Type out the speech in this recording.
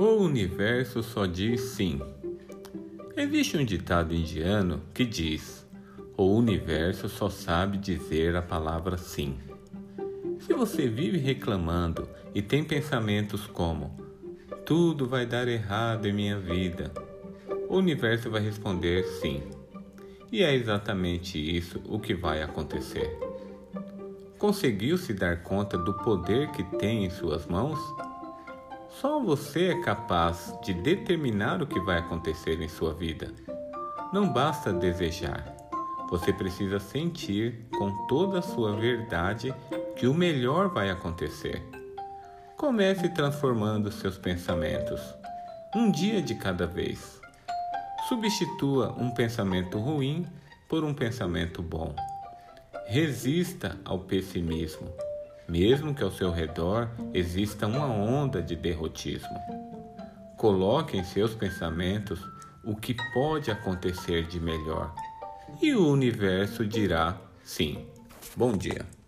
O universo só diz sim. Existe um ditado indiano que diz: O universo só sabe dizer a palavra sim. Se você vive reclamando e tem pensamentos como: Tudo vai dar errado em minha vida, o universo vai responder sim. E é exatamente isso o que vai acontecer. Conseguiu se dar conta do poder que tem em suas mãos? Só você é capaz de determinar o que vai acontecer em sua vida. Não basta desejar. Você precisa sentir com toda a sua verdade que o melhor vai acontecer. Comece transformando seus pensamentos, um dia de cada vez. Substitua um pensamento ruim por um pensamento bom. Resista ao pessimismo mesmo que ao seu redor exista uma onda de derrotismo. Coloque em seus pensamentos o que pode acontecer de melhor e o universo dirá sim. Bom dia.